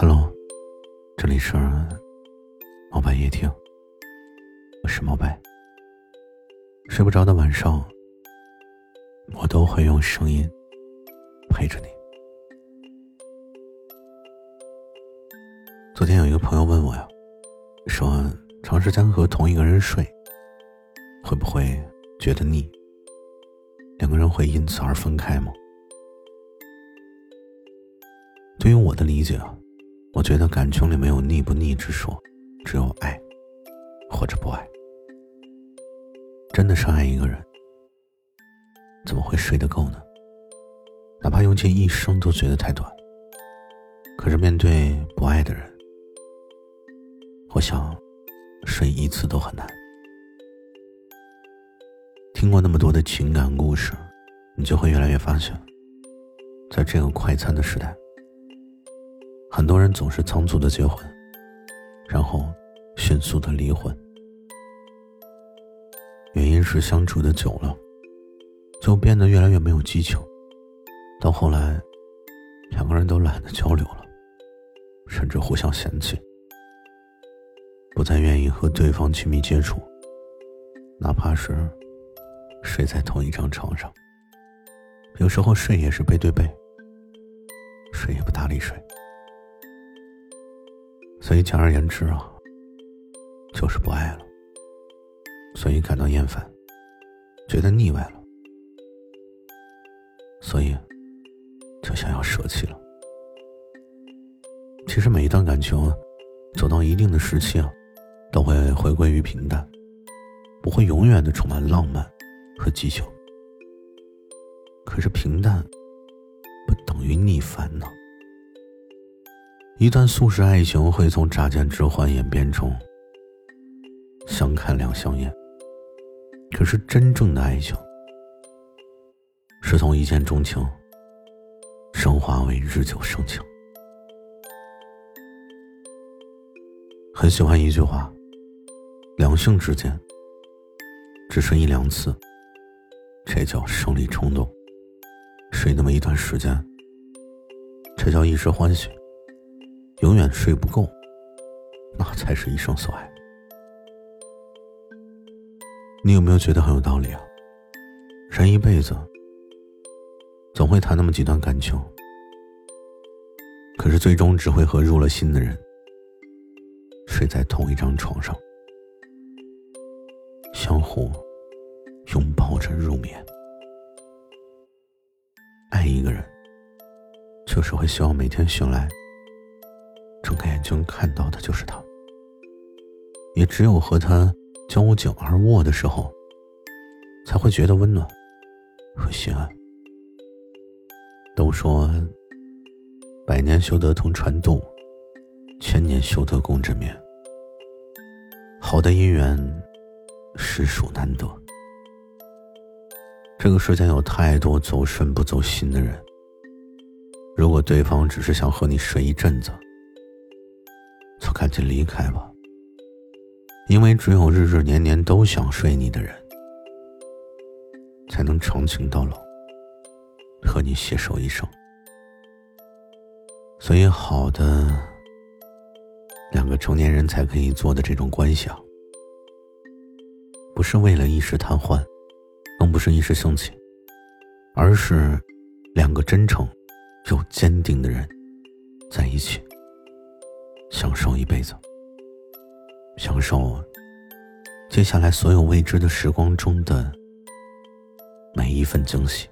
Hello，这里是猫白夜听，我是猫白。睡不着的晚上，我都会用声音陪着你。昨天有一个朋友问我呀，说长时间和同一个人睡，会不会觉得腻？两个人会因此而分开吗？对于我的理解啊。我觉得感情里没有腻不腻之说，只有爱，或者不爱。真的深爱一个人，怎么会睡得够呢？哪怕用尽一生都觉得太短。可是面对不爱的人，我想睡一次都很难。听过那么多的情感故事，你就会越来越发现，在这个快餐的时代。很多人总是仓促的结婚，然后迅速的离婚，原因是相处的久了，就变得越来越没有激情，到后来，两个人都懒得交流了，甚至互相嫌弃，不再愿意和对方亲密接触，哪怕是睡在同一张床上，有时候睡也是背对背，谁也不搭理谁。所以，简而言之啊，就是不爱了。所以感到厌烦，觉得腻歪了，所以就想要舍弃了。其实，每一段感情走到一定的时期啊，都会回归于平淡，不会永远的充满浪漫和激情。可是，平淡不等于逆烦呢。一段速食爱情会从乍见之欢演变成相看两相厌，可是真正的爱情是从一见钟情升华为日久生情。很喜欢一句话：两性之间只是一两次，这叫生理冲动；睡那么一段时间，这叫一时欢喜。永远睡不够，那才是一生所爱。你有没有觉得很有道理啊？人一辈子总会谈那么几段感情，可是最终只会和入了心的人睡在同一张床上，相互拥抱着入眠。爱一个人，就是会希望每天醒来。睁开眼睛看到的就是他，也只有和他交颈而卧的时候，才会觉得温暖和心安。都说百年修得同船渡，千年修得共枕眠。好的姻缘，实属难得。这个世间有太多走肾不走心的人，如果对方只是想和你睡一阵子，就赶紧离开吧，因为只有日日年年都想睡你的人，才能长情到老，和你携手一生。所以，好的两个成年人才可以做的这种关系啊，不是为了一时贪欢，更不是一时兴起，而是两个真诚又坚定的人在一起。享受一辈子，享受接下来所有未知的时光中的每一份惊喜。